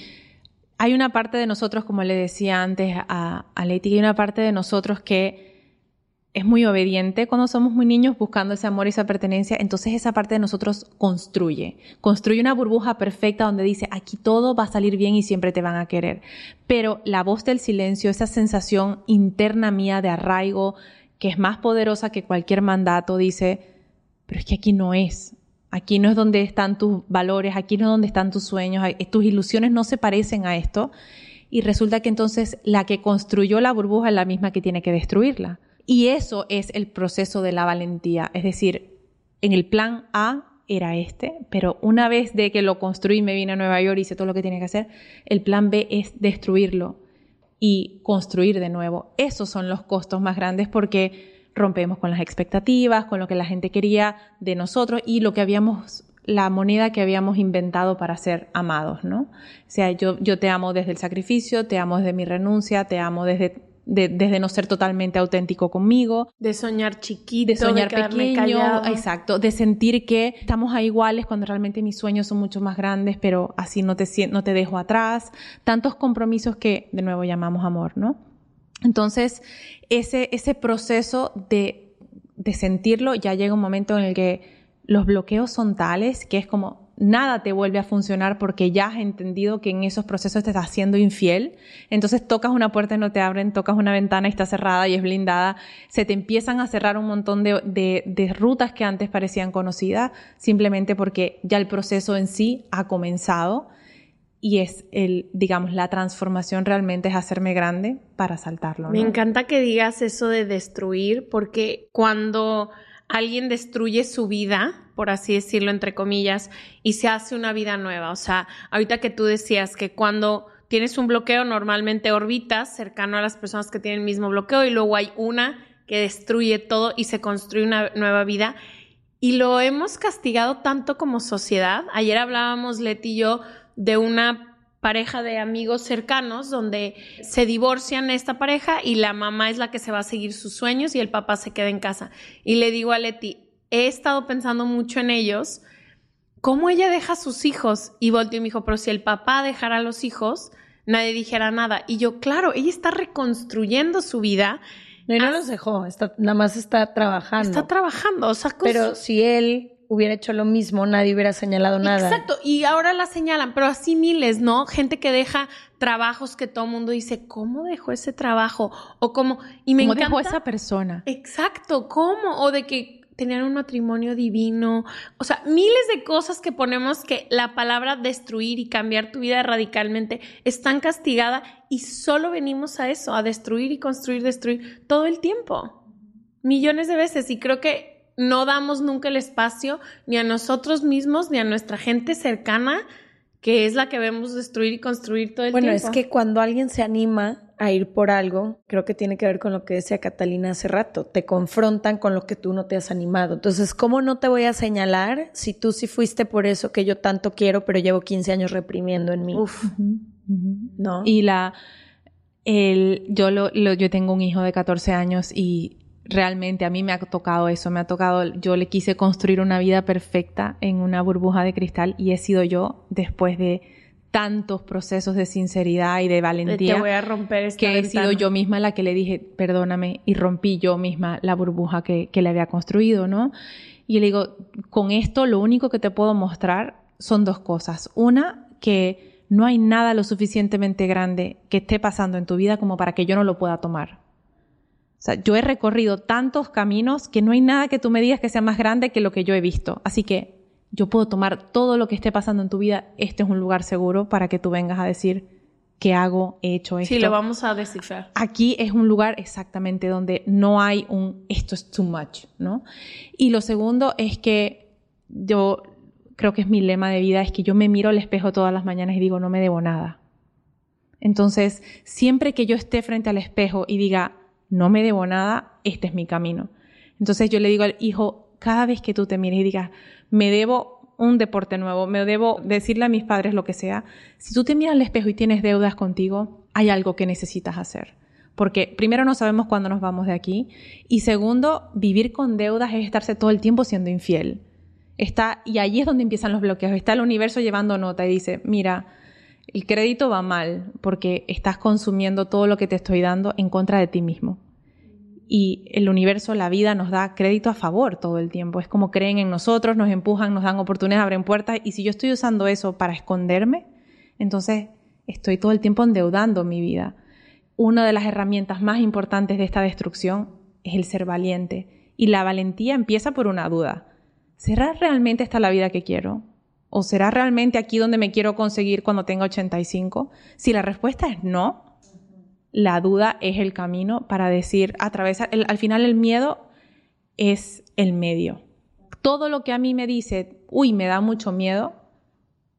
hay una parte de nosotros, como le decía antes a, Leti, hay una parte de nosotros que es muy obediente cuando somos muy niños buscando ese amor y esa pertenencia, entonces esa parte de nosotros construye, construye una burbuja perfecta donde dice, aquí todo va a salir bien y siempre te van a querer. Pero la voz del silencio, esa sensación interna mía de arraigo, que es más poderosa que cualquier mandato, dice, pero es que aquí no es. Aquí no es donde están tus valores, aquí no es donde están tus sueños, tus ilusiones no se parecen a esto. Y resulta que entonces la que construyó la burbuja es la misma que tiene que destruirla. Y eso es el proceso de la valentía. Es decir, en el plan A era este, pero una vez de que lo construí, me vine a Nueva York y hice todo lo que tenía que hacer, el plan B es destruirlo y construir de nuevo. Esos son los costos más grandes porque rompemos con las expectativas, con lo que la gente quería de nosotros y lo que habíamos la moneda que habíamos inventado para ser amados, ¿no? O sea, yo, yo te amo desde el sacrificio, te amo desde mi renuncia, te amo desde de, desde no ser totalmente auténtico conmigo. De soñar chiquito, de soñar pequeño, exacto, de sentir que estamos a iguales cuando realmente mis sueños son mucho más grandes, pero así no te, no te dejo atrás. Tantos compromisos que de nuevo llamamos amor, ¿no? Entonces, ese, ese proceso de, de sentirlo ya llega un momento en el que los bloqueos son tales que es como nada te vuelve a funcionar porque ya has entendido que en esos procesos te estás siendo infiel. Entonces tocas una puerta y no te abren, tocas una ventana y está cerrada y es blindada. Se te empiezan a cerrar un montón de, de, rutas que antes parecían conocidas simplemente porque ya el proceso en sí ha comenzado y es el, digamos, la transformación realmente es hacerme grande para saltarlo. Me encanta que digas eso de destruir porque cuando alguien destruye su vida, por así decirlo, entre comillas, y se hace una vida nueva. O sea, ahorita que tú decías que cuando tienes un bloqueo, normalmente orbitas cercano a las personas que tienen el mismo bloqueo y luego hay una que destruye todo y se construye una nueva vida. Y lo hemos castigado tanto como sociedad. Ayer hablábamos, Leti y yo, de una pareja de amigos cercanos donde se divorcian esta pareja y la mamá es la que se va a seguir sus sueños y el papá se queda en casa. Y le digo a Leti, he estado pensando mucho en ellos, cómo ella deja a sus hijos. Y volteó y me dijo, pero si el papá dejara a los hijos, nadie dijera nada. Y yo, claro, ella está reconstruyendo su vida. No, y no los dejó, está, nada más está trabajando. Está trabajando, o sea, Pero si él hubiera hecho lo mismo, nadie hubiera señalado nada. Exacto, y ahora la señalan, pero así miles, ¿no? Gente que deja trabajos que todo el mundo dice, ¿cómo dejó ese trabajo? O cómo, y me ¿Cómo dejó esa persona? Exacto, ¿cómo? O de que tenían un matrimonio divino, o sea, miles de cosas que ponemos que la palabra destruir y cambiar tu vida radicalmente es tan castigada y solo venimos a eso, a destruir y construir, destruir todo el tiempo, millones de veces y creo que no damos nunca el espacio ni a nosotros mismos ni a nuestra gente cercana que es la que vemos destruir y construir todo el tiempo. Bueno, es que cuando alguien se anima a ir por algo, creo que tiene que ver con lo que decía Catalina hace rato, te confrontan con lo que tú no te has animado. Entonces, ¿cómo no te voy a señalar si tú sí fuiste por eso que yo tanto quiero, pero llevo 15 años reprimiendo en mí? Uf. ¿No? Y la, el, yo, lo, yo tengo un hijo de 14 años y realmente a mí me ha tocado eso, me ha tocado, yo le quise construir una vida perfecta en una burbuja de cristal y he sido yo después de tantos procesos de sinceridad y de valentía. Te voy a romper esta Que he sido yo misma la que le dije, perdóname, y rompí yo misma la burbuja que, que le había construido, ¿no? Y le digo, con esto lo único que te puedo mostrar son dos cosas. Una, que no hay nada lo suficientemente grande que esté pasando en tu vida como para que yo no lo pueda tomar. O sea, yo he recorrido tantos caminos que no hay nada que tú me digas que sea más grande que lo que yo he visto. Así que yo puedo tomar todo lo que esté pasando en tu vida, este es un lugar seguro para que tú vengas a decir qué hago, he hecho esto. Sí, lo vamos a descifrar. Aquí es un lugar exactamente donde no hay un esto es too much, ¿no? Y lo segundo es que yo creo que es mi lema de vida, es que yo me miro al espejo todas las mañanas y digo, no me debo nada. Entonces, siempre que yo esté frente al espejo y diga, no me debo nada, este es mi camino. Entonces yo le digo al hijo, cada vez que tú te mires y digas, me debo un deporte nuevo, me debo decirle a mis padres lo que sea, si tú te miras al espejo y tienes deudas contigo, hay algo que necesitas hacer. Porque primero no sabemos cuándo nos vamos de aquí y segundo, vivir con deudas es estarse todo el tiempo siendo infiel. Está, y allí es donde empiezan los bloqueos. Está el universo llevando nota y dice, mira, el crédito va mal porque estás consumiendo todo lo que te estoy dando en contra de ti mismo y el universo, la vida nos da crédito a favor todo el tiempo. Es como creen en nosotros, nos empujan, nos dan oportunidades, abren puertas y si yo estoy usando eso para esconderme, entonces estoy todo el tiempo endeudando mi vida. Una de las herramientas más importantes de esta destrucción es el ser valiente y la valentía empieza por una duda. ¿Será realmente esta la vida que quiero? ¿O será realmente aquí donde me quiero conseguir cuando tenga 85? Si la respuesta es no, la duda es el camino para decir, atravesar, al final el miedo es el medio. Todo lo que a mí me dice, uy, me da mucho miedo,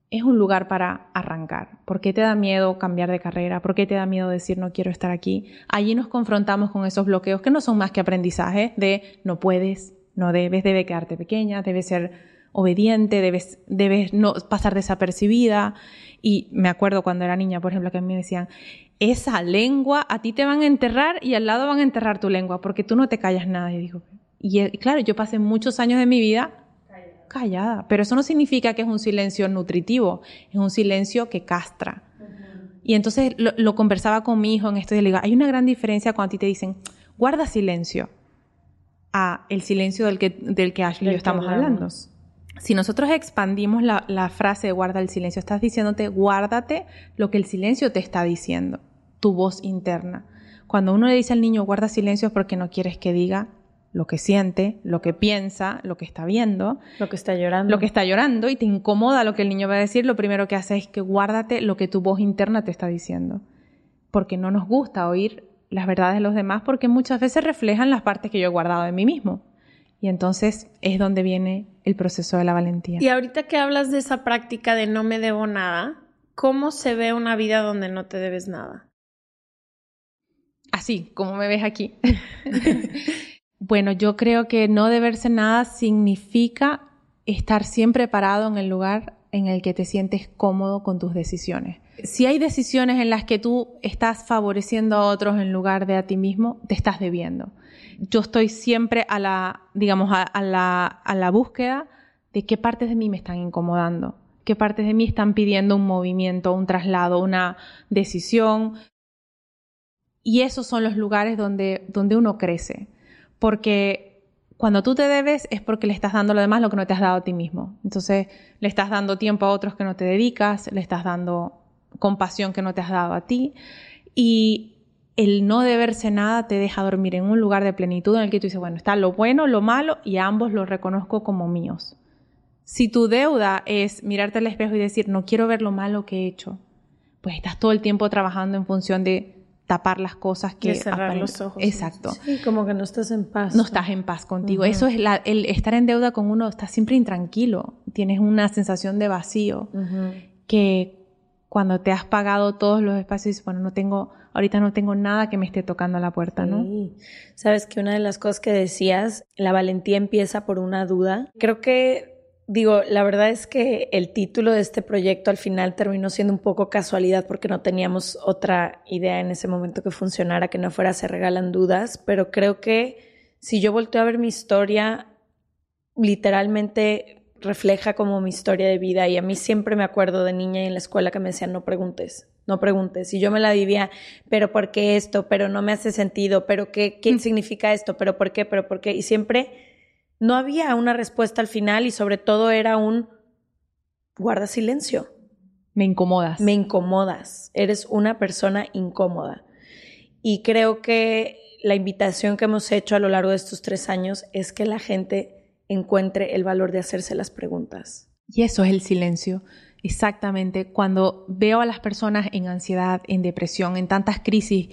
es un lugar para arrancar. ¿Por qué te da miedo cambiar de carrera? ¿Por qué te da miedo decir no quiero estar aquí? Allí nos confrontamos con esos bloqueos que no son más que aprendizaje de no puedes, no debes, debe quedarte pequeña, debes ser obediente, debes, debes no pasar desapercibida. Y me acuerdo cuando era niña, por ejemplo, que a mí me decían, esa lengua, a ti te van a enterrar y al lado van a enterrar tu lengua, porque tú no te callas nada. Y digo, y claro, yo pasé muchos años de mi vida callada, pero eso no significa que es un silencio nutritivo, es un silencio que castra. Y entonces lo, conversaba con mi hijo en esto y le digo, hay una gran diferencia cuando a ti te dicen, guarda silencio, a el silencio del que, del que Ashley y yo estamos hablando. Si nosotros expandimos la, la frase de guarda el silencio, estás diciéndote, guárdate lo que el silencio te está diciendo tu voz interna. Cuando uno le dice al niño guarda silencio es porque no quieres que diga lo que siente, lo que piensa, lo que está viendo. Lo que está llorando. Lo que está llorando y te incomoda lo que el niño va a decir, lo primero que hace es que guárdate lo que tu voz interna te está diciendo. Porque no nos gusta oír las verdades de los demás porque muchas veces reflejan las partes que yo he guardado de mí mismo. Y entonces es donde viene el proceso de la valentía. Y ahorita que hablas de esa práctica de no me debo nada, ¿cómo se ve una vida donde no te debes nada? así como me ves aquí. bueno, yo creo que no deberse nada significa estar siempre parado en el lugar en el que te sientes cómodo con tus decisiones. Si hay decisiones en las que tú estás favoreciendo a otros en lugar de a ti mismo, te estás debiendo. Yo estoy siempre a la, digamos, a, la, a la búsqueda de qué partes de mí me están incomodando, qué partes de mí están pidiendo un movimiento, un traslado, una decisión, y esos son los lugares donde, donde uno crece. Porque cuando tú te debes es porque le estás dando lo demás lo que no te has dado a ti mismo. Entonces le estás dando tiempo a otros que no te dedicas, le estás dando compasión que no te has dado a ti. Y el no deberse nada te deja dormir en un lugar de plenitud en el que tú dices, bueno, está lo bueno, lo malo y ambos los reconozco como míos. Si tu deuda es mirarte al espejo y decir, no quiero ver lo malo que he hecho, pues estás todo el tiempo trabajando en función de tapar las cosas que... cerrar los ojos. Exacto. Sí, como que no estás en paz. No estás en paz contigo. Eso es la, el estar en deuda con uno, estás siempre intranquilo, tienes una sensación de vacío que cuando te has pagado todos los espacios, bueno, no tengo, ahorita no tengo nada que me esté tocando a la puerta, ¿no? Sabes que una de las cosas que decías, la valentía empieza por una duda. Creo que Digo, la verdad es que el título de este proyecto al final terminó siendo un poco casualidad porque no teníamos otra idea en ese momento que funcionara, que no fuera se regalan dudas, pero creo que si yo volteo a ver mi historia, literalmente refleja como mi historia de vida y a mí siempre me acuerdo de niña y en la escuela que me decían no preguntes, no preguntes. Y yo me la vivía, pero ¿por qué esto? Pero no me hace sentido, pero ¿qué, qué mm. significa esto? ¿Pero por qué? ¿Pero por qué? Y siempre no había una respuesta al final y sobre todo era un guarda silencio. Me incomodas. Me incomodas. Eres una persona incómoda. Y creo que la invitación que hemos hecho a lo largo de estos tres años es que la gente encuentre el valor de hacerse las preguntas. Y eso es el silencio. Exactamente. Cuando veo a las personas en ansiedad, en depresión, en tantas crisis,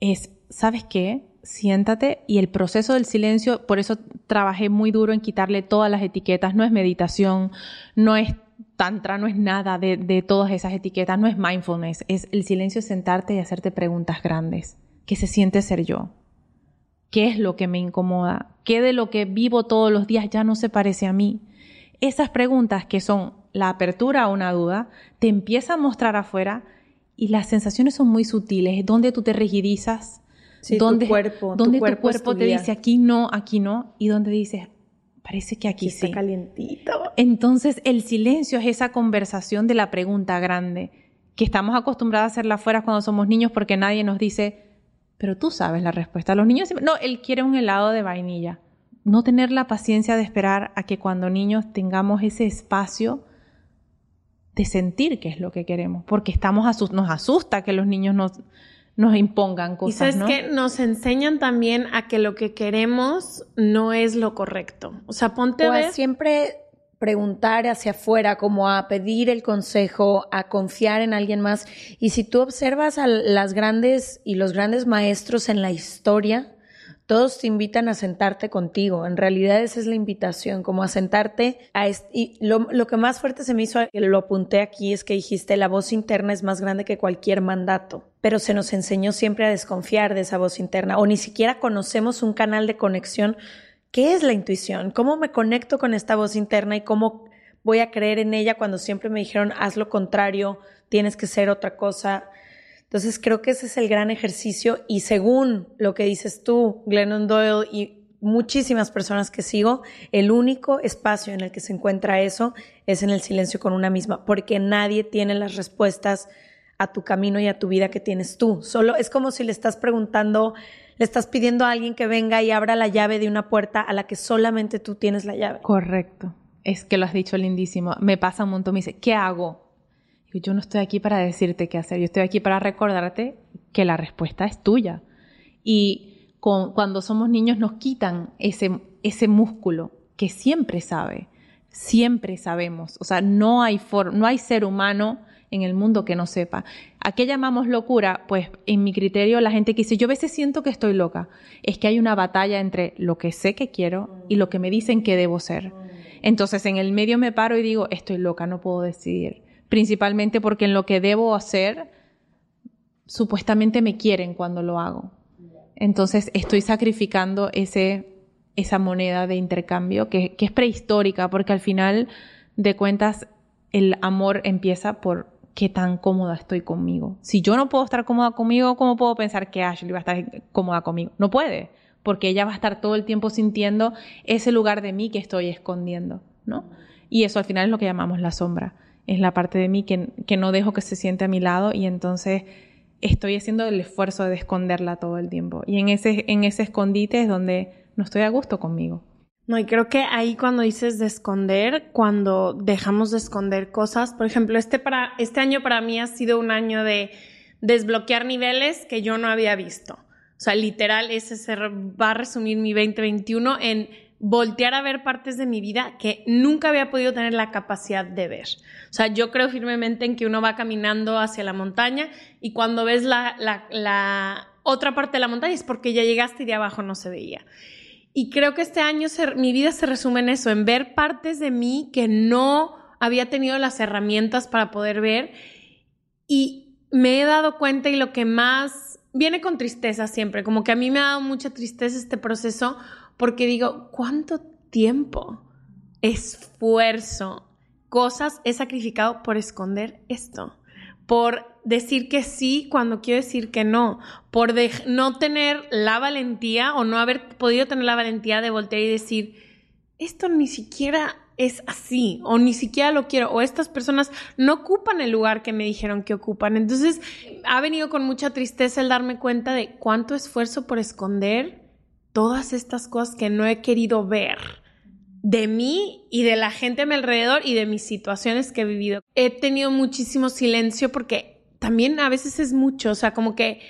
es, ¿sabes qué? siéntate y el proceso del silencio, por eso trabajé muy duro en quitarle todas las etiquetas, no es meditación, no es tantra, no es nada de, de todas esas etiquetas, no es mindfulness, es el silencio sentarte y hacerte preguntas grandes. ¿Qué se siente ser yo? ¿Qué es lo que me incomoda? ¿Qué de lo que vivo todos los días ya no se parece a mí? Esas preguntas que son la apertura a una duda, te empieza a mostrar afuera y las sensaciones son muy sutiles, donde tú te rigidizas, donde, tu cuerpo, donde tu cuerpo, cuerpo te dice aquí no, aquí no, y donde dices, parece que aquí, está sí. calientito. Entonces el silencio es esa conversación de la pregunta grande, que estamos acostumbrados a hacerla afuera cuando somos niños porque nadie nos dice, pero tú sabes la respuesta. Los niños no, él quiere un helado de vainilla. No tener la paciencia de esperar a que cuando niños tengamos ese espacio de sentir qué es lo que queremos, porque estamos nos asusta que los niños nos, nos impongan cosas. Y sabes que nos enseñan también a que lo que queremos no es lo correcto. O sea, ponte o a ver. siempre preguntar hacia afuera, como a pedir el consejo, a confiar en alguien más. Y si tú observas a las grandes y los grandes maestros en la historia, todos te invitan a sentarte contigo. En realidad esa es la invitación, como a sentarte a y lo, lo, que más fuerte se me hizo, lo apunté aquí, es que dijiste la voz interna es más grande que cualquier mandato, pero se nos enseñó siempre a desconfiar de esa voz interna o ni siquiera conocemos un canal de conexión. ¿Qué es la intuición? ¿Cómo me conecto con esta voz interna y cómo voy a creer en ella cuando siempre me dijeron haz lo contrario, tienes que ser otra cosa? Entonces creo que ese es el gran ejercicio y según lo que dices tú, Glennon Doyle y muchísimas personas que sigo, el único espacio en el que se encuentra eso es en el silencio con una misma, porque nadie tiene las respuestas a tu camino y a tu vida que tienes tú. Solo es como si le estás preguntando, le estás pidiendo a alguien que venga y abra la llave de una puerta a la que solamente tú tienes la llave. Correcto. Es que lo has dicho lindísimo. Me pasa un montón, me dice, ¿qué hago? Yo no estoy aquí para decirte qué hacer, yo estoy aquí para recordarte que la respuesta es tuya. Y cuando somos niños nos quitan ese, ese músculo que siempre sabe, siempre sabemos. O sea, no hay, for, no hay ser humano en el mundo que no sepa. ¿A qué llamamos locura? Pues en mi criterio la gente que dice, yo a veces siento que estoy loca, es que hay una batalla entre lo que sé que quiero y lo que me dicen que debo ser. Entonces en el medio me paro y digo, estoy loca, no puedo decidir principalmente porque en lo que debo hacer supuestamente me quieren cuando lo hago. Entonces estoy sacrificando ese, esa moneda de intercambio que, que es prehistórica porque al final de cuentas el amor empieza por qué tan cómoda estoy conmigo. Si yo no puedo estar cómoda conmigo, ¿cómo puedo pensar que Ashley va a estar cómoda conmigo? No puede, porque ella va a estar todo el tiempo sintiendo ese lugar de mí que estoy escondiendo, ¿no? Y eso al final es lo que llamamos la sombra es la parte de mí que, no dejo que se siente a mi lado y entonces estoy haciendo el esfuerzo de esconderla todo el tiempo. Y en ese, en ese escondite es donde no estoy a gusto conmigo. No, y creo que ahí cuando dices de esconder, cuando dejamos de esconder cosas, por ejemplo, este, para, este año para mí ha sido un año de desbloquear niveles que yo no había visto. O sea, literal, ese se va a resumir mi 2021 en voltear a ver partes de mi vida que nunca había podido tener la capacidad de ver. O sea, yo creo firmemente en que uno va caminando hacia la montaña y cuando ves la, la, la otra parte de la montaña es porque ya llegaste y de abajo no se veía. Y creo que este año se, mi vida se resume en eso, en ver partes de mí que no había tenido las herramientas para poder ver y me he dado cuenta y lo que más viene con tristeza siempre, como que a mí me ha dado mucha tristeza este proceso porque digo, ¿cuánto tiempo, esfuerzo, cosas he sacrificado por esconder esto? Por decir que sí cuando quiero decir que no, por no tener la valentía o no haber podido tener la valentía de voltear y decir, esto ni siquiera es así, o ni siquiera lo quiero, o estas personas no ocupan el lugar que me dijeron que ocupan. Entonces, ha venido con mucha tristeza el darme cuenta de cuánto esfuerzo por esconder todas estas cosas que no he querido ver de mí y de la gente a mi alrededor y de mis situaciones que he vivido. He tenido muchísimo silencio porque también a veces es mucho, o sea, como que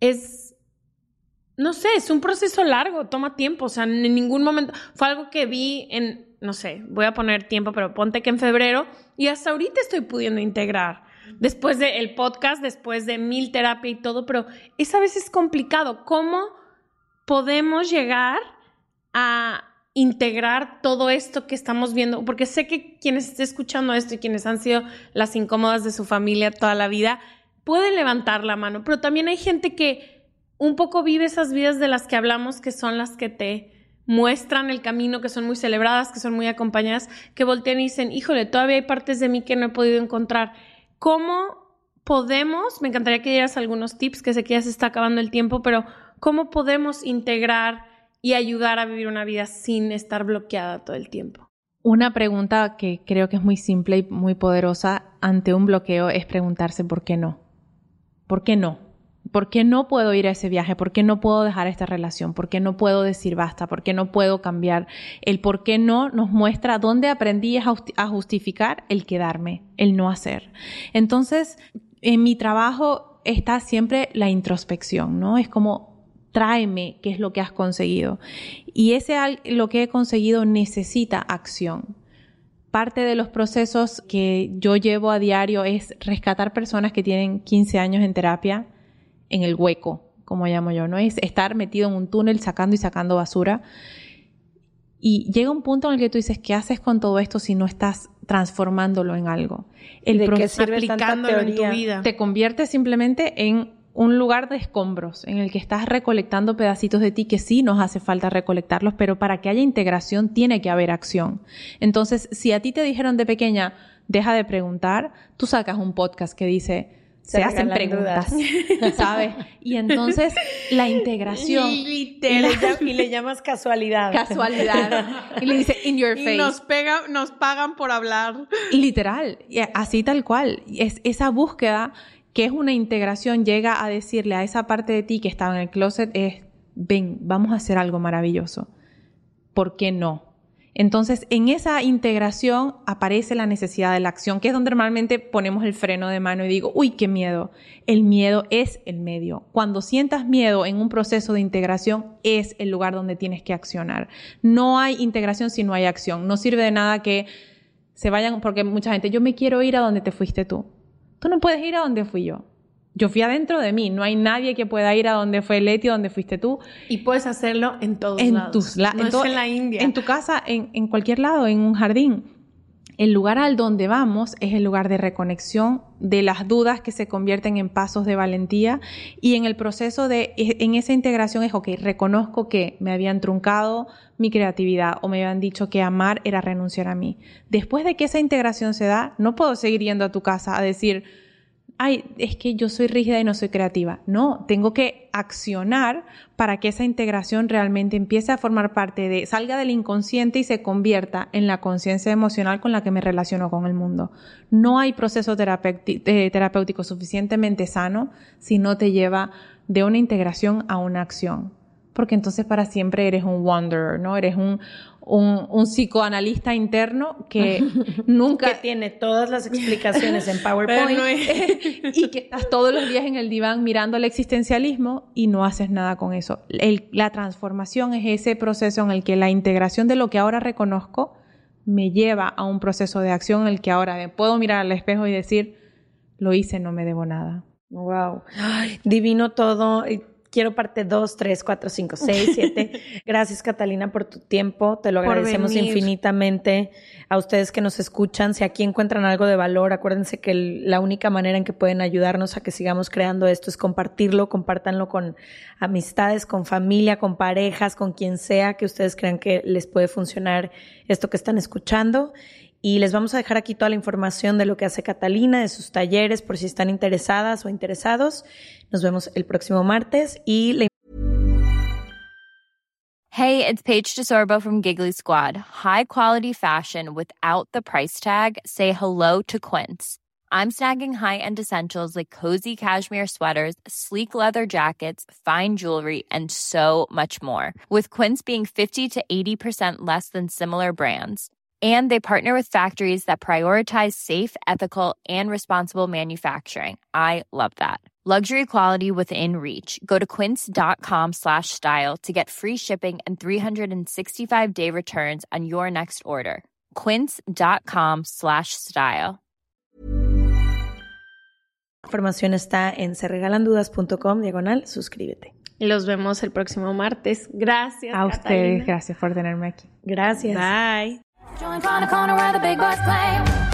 es, no sé, es un proceso largo, toma tiempo, o sea, en ningún momento, fue algo que vi en, no sé, voy a poner tiempo, pero ponte que en febrero y hasta ahorita estoy pudiendo integrar. Después del podcast, después de mil terapia y todo, pero es a veces complicado. ¿Cómo podemos llegar a integrar todo esto que estamos viendo, porque sé que quienes estén escuchando esto y quienes han sido las incómodas de su familia toda la vida, pueden levantar la mano, pero también hay gente que un poco vive esas vidas de las que hablamos, que son las que te muestran el camino, que son muy celebradas, que son muy acompañadas, que voltean y dicen, híjole, todavía hay partes de mí que no he podido encontrar. ¿Cómo podemos, me encantaría que dieras algunos tips, que sé que ya se está acabando el tiempo, pero cómo podemos integrar y ayudar a vivir una vida sin estar bloqueada todo el tiempo? Una pregunta que creo que es muy simple y muy poderosa ante un bloqueo es preguntarse por qué no. ¿Por qué no? ¿Por qué no puedo ir a ese viaje? ¿Por qué no puedo dejar esta relación? ¿Por qué no puedo decir basta? ¿Por qué no puedo cambiar? El por qué no nos muestra dónde aprendí a justificar el quedarme, el no hacer. Entonces, en mi trabajo está siempre la introspección, ¿no? Es como tráeme qué es lo que has conseguido. Y ese lo que he conseguido necesita acción. Parte de los procesos que yo llevo a diario es rescatar personas que tienen 15 años en terapia en el hueco, como llamo yo, ¿no? Es estar metido en un túnel sacando y sacando basura. Y llega un punto en el que tú dices, ¿qué haces con todo esto si no estás transformándolo en algo? El ¿De qué sirve aplicándolo en tu vida. Te convierte simplemente en un lugar de escombros en el que estás recolectando pedacitos de ti que sí nos hace falta recolectarlos, pero para que haya integración tiene que haber acción. Entonces, si a ti te dijeron de pequeña, deja de preguntar, tú sacas un podcast que dice, se, hacen preguntas, ¿sabes? Y entonces la integración. Y, le, llamas casualidad. Casualidad. Y le dice, in your face. Y nos, pega, nos pagan por hablar. Literal, así tal cual. Es esa búsqueda que es una integración, llega a decirle a esa parte de ti que estaba en el closet, es, ven, vamos a hacer algo maravilloso. ¿Por qué no? Entonces, en esa integración aparece la necesidad de la acción, que es donde normalmente ponemos el freno de mano y digo, uy, qué miedo. El miedo es el medio. Cuando sientas miedo en un proceso de integración, es el lugar donde tienes que accionar. No hay integración si no hay acción. No sirve de nada que se vayan, porque mucha gente, yo me quiero ir a donde te fuiste tú. Tú no puedes ir a donde fui yo. Yo fui adentro de mí. No hay nadie que pueda ir a donde fue Leti, donde fuiste tú. Y puedes hacerlo en todos en lados. Tus no en, es en la India. En tu casa, en, en cualquier lado, en un jardín. El lugar al donde vamos es el lugar de reconexión de las dudas que se convierten en pasos de valentía y en el proceso de, en esa integración es, ok, reconozco que me habían truncado mi creatividad o me habían dicho que amar era renunciar a mí. Después de que esa integración se da, no puedo seguir yendo a tu casa a decir, ay, es que yo soy rígida y no soy creativa. No, tengo que accionar para que esa integración realmente empiece a formar parte de, salga del inconsciente y se convierta en la conciencia emocional con la que me relaciono con el mundo. No hay proceso eh, terapéutico suficientemente sano si no te lleva de una integración a una acción. Porque entonces para siempre eres un wanderer, ¿no? Eres un, un, psicoanalista interno que nunca... que tiene todas las explicaciones en PowerPoint y que estás todos los días en el diván mirando el existencialismo y no haces nada con eso. la transformación es ese proceso en el que la integración de lo que ahora reconozco me lleva a un proceso de acción en el que ahora me puedo mirar al espejo y decir, lo hice, no me debo nada. Wow. divino todo quiero parte 2, 3, 4, 5, 6, 7. Gracias Catalina por tu tiempo, te lo agradecemos infinitamente. A ustedes que nos escuchan, si aquí encuentran algo de valor, acuérdense que la única manera en que pueden ayudarnos a que sigamos creando esto es compartirlo, compártanlo con amistades, con familia, con parejas, con quien sea que ustedes crean que les puede funcionar esto que están escuchando. Y les vamos a dejar aquí toda la información de lo que hace Catalina, de sus talleres, por si están interesadas o interesados. Nos vemos el próximo martes y le Hey, it's Paige DeSorbo from Giggly Squad. High quality fashion without the price tag. Say hello to Quince. I'm snagging high-end essentials like cozy cashmere sweaters, sleek leather jackets, fine jewelry, and so much more. With Quince being 50 to 80% less than similar brands and they partner with factories that prioritize safe ethical and responsible manufacturing i love that luxury quality within reach go to quince.com slash style to get free shipping and 365 day returns on your next order quince.com slash style información está en serregalandudas.com diagonal suscríbete los vemos el próximo martes. Gracias. A ustedes, gracias por tenerme aquí. Gracias. Bye. Join Connor Corner where the big boys play.